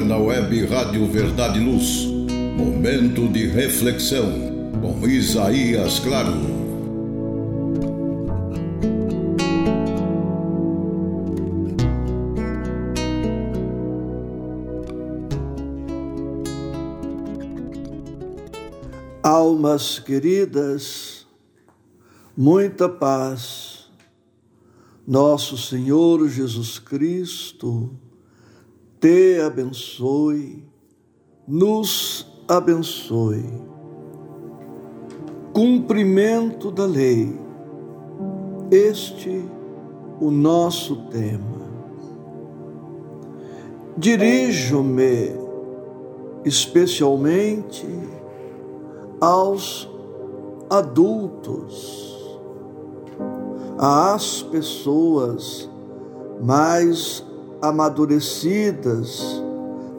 agora na web Rádio Verdade e Luz. Momento de reflexão com Isaías Claro. Almas queridas, muita paz. Nosso Senhor Jesus Cristo te abençoe, nos abençoe. Cumprimento da lei, este o nosso tema. Dirijo-me especialmente aos adultos, às pessoas mais amadurecidas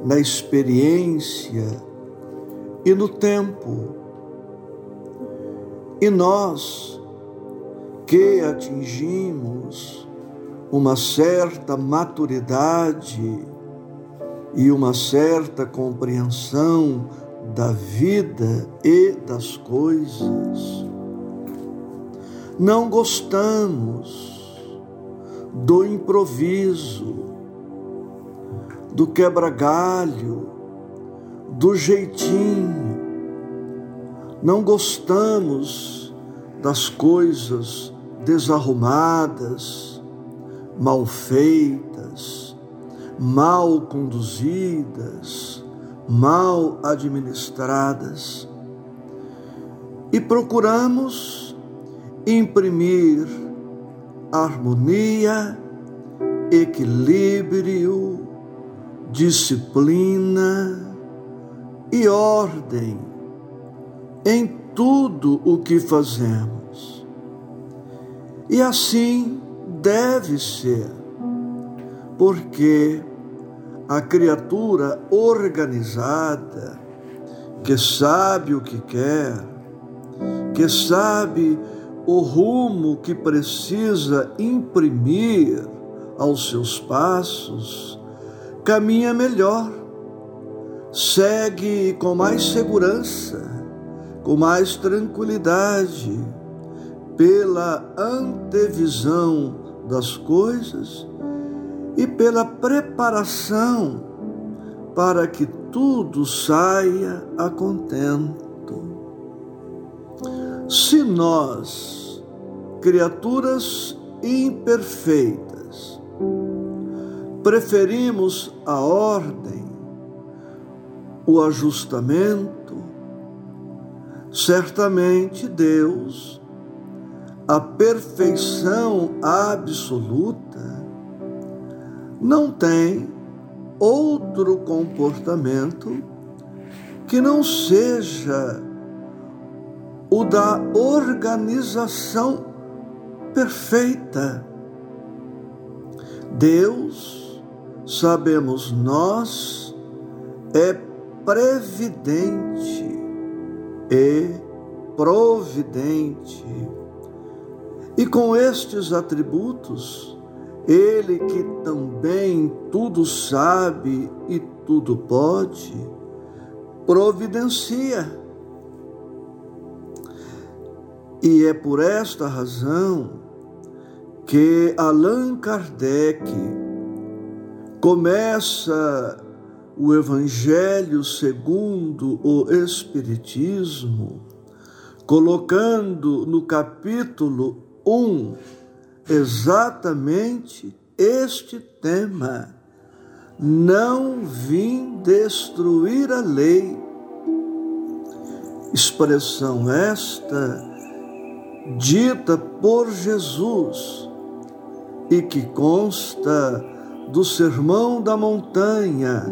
na experiência e no tempo. E nós que atingimos uma certa maturidade e uma certa compreensão da vida e das coisas, não gostamos do improviso, do quebra-galho, do jeitinho. Não gostamos das coisas desarrumadas, mal feitas, mal conduzidas, mal administradas. E procuramos imprimir harmonia, equilíbrio, disciplina e ordem em tudo o que fazemos. E assim deve ser, porque a criatura organizada, que sabe o que quer, que sabe o rumo que precisa imprimir aos seus passos, caminha melhor, segue com mais segurança, com mais tranquilidade, pela antevisão das coisas e pela preparação para que tudo saia a contento. Se nós, criaturas imperfeitas, preferimos a ordem, o ajustamento, certamente Deus, a perfeição absoluta, não tem outro comportamento que não seja o da organização perfeita. Deus sabemos nós, é previdente e providente. E com estes atributos, ele que também tudo sabe e tudo pode, providencia. E é por esta razão que Allan Kardec começa o Evangelho segundo o Espiritismo, colocando no capítulo 1 exatamente este tema: não vim destruir a lei. Expressão esta dita por Jesus e que consta do Sermão da Montanha,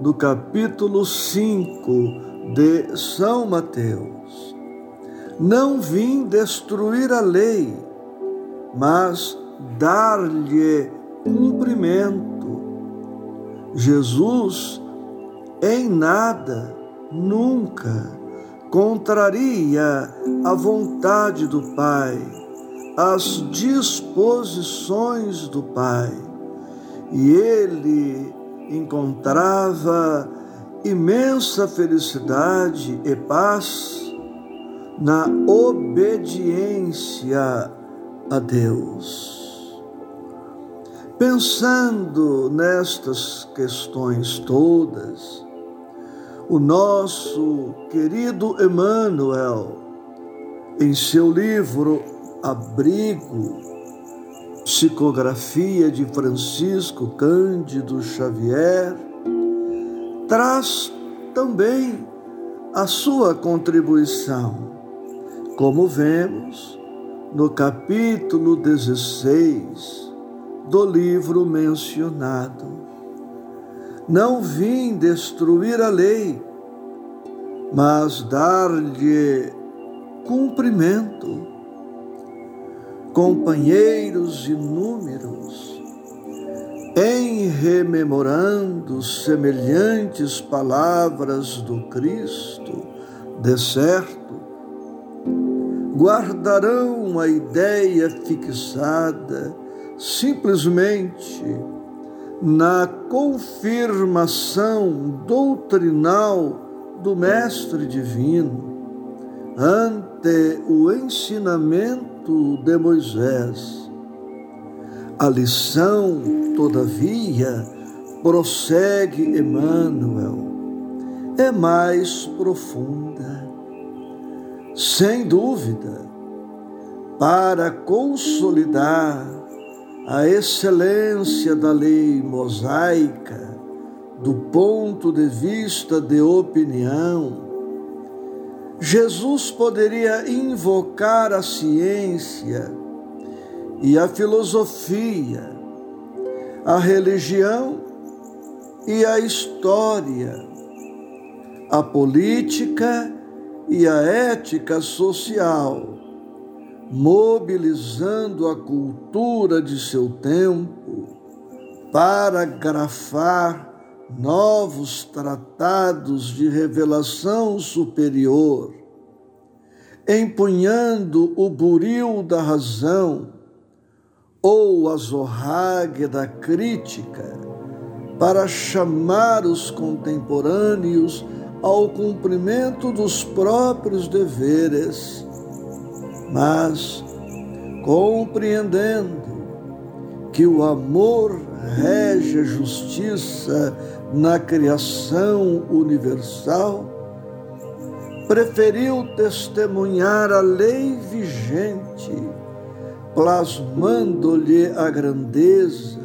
no capítulo 5 de São Mateus. Não vim destruir a lei, mas dar-lhe cumprimento. Jesus em nada, nunca, contraria a vontade do Pai, as disposições do Pai e ele encontrava imensa felicidade e paz na obediência a Deus. Pensando nestas questões todas, o nosso querido Emmanuel, em seu livro Abrigo, Psicografia de Francisco Cândido Xavier, traz também a sua contribuição, como vemos no capítulo 16 do livro mencionado. Não vim destruir a lei, mas dar-lhe cumprimento. Companheiros inúmeros, em rememorando semelhantes palavras do Cristo, de certo, guardarão a ideia fixada simplesmente na confirmação doutrinal do Mestre Divino ante o ensinamento de Moisés. A lição, todavia, prossegue Emmanuel, é mais profunda. Sem dúvida, para consolidar a excelência da lei mosaica do ponto de vista de opinião, Jesus poderia invocar a ciência e a filosofia, a religião e a história, a política e a ética social mobilizando a cultura de seu tempo para grafar novos tratados de revelação superior, empunhando o buril da razão ou a zorrague da crítica para chamar os contemporâneos ao cumprimento dos próprios deveres mas compreendendo que o amor rege a justiça na criação universal, preferiu testemunhar a lei vigente, plasmando-lhe a grandeza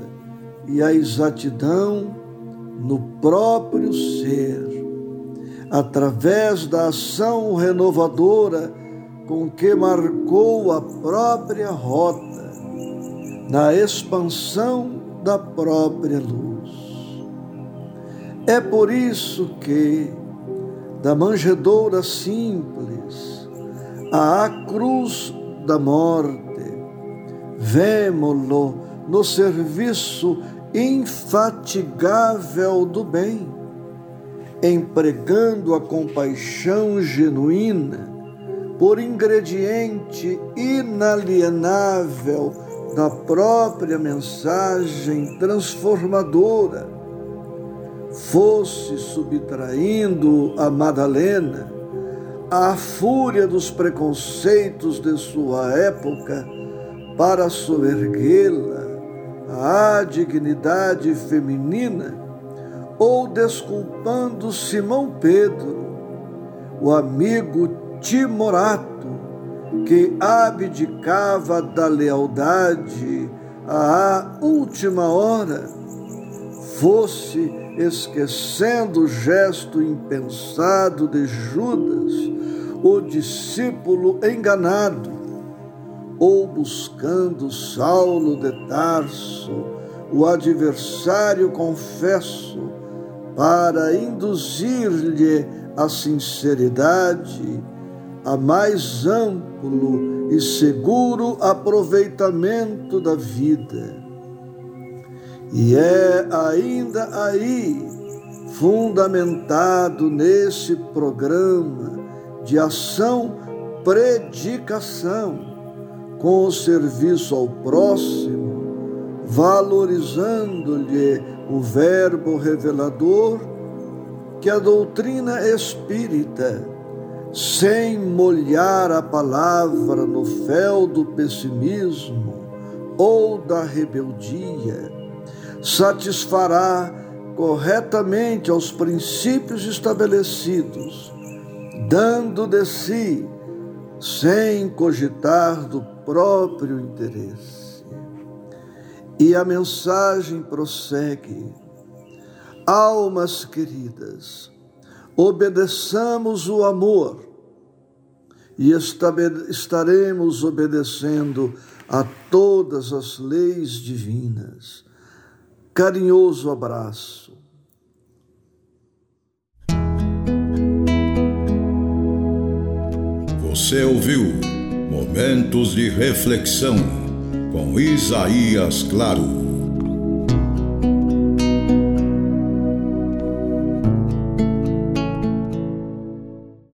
e a exatidão no próprio ser, através da ação renovadora com que marcou a própria rota na expansão da própria luz. É por isso que, da manjedoura simples à cruz da morte, vemo-lo no serviço infatigável do bem, empregando a compaixão genuína por ingrediente inalienável da própria mensagem transformadora, fosse subtraindo a Madalena à fúria dos preconceitos de sua época para soerguê-la à dignidade feminina, ou desculpando Simão Pedro, o amigo timorato que abdicava da lealdade à última hora, fosse esquecendo o gesto impensado de Judas, o discípulo enganado, ou buscando Saulo de Tarso, o adversário confesso, para induzir-lhe a sinceridade a mais amplo e seguro aproveitamento da vida. E é ainda aí, fundamentado nesse programa de ação predicação, com o serviço ao próximo, valorizando-lhe o Verbo revelador, que a doutrina espírita, sem molhar a palavra no fel do pessimismo ou da rebeldia, satisfará corretamente aos princípios estabelecidos, dando de si, sem cogitar do próprio interesse. E a mensagem prossegue: Almas queridas, obedeçamos o amor e estaremos obedecendo a todas as leis divinas. Carinhoso abraço. Você ouviu Momentos de Reflexão com Isaías Claro.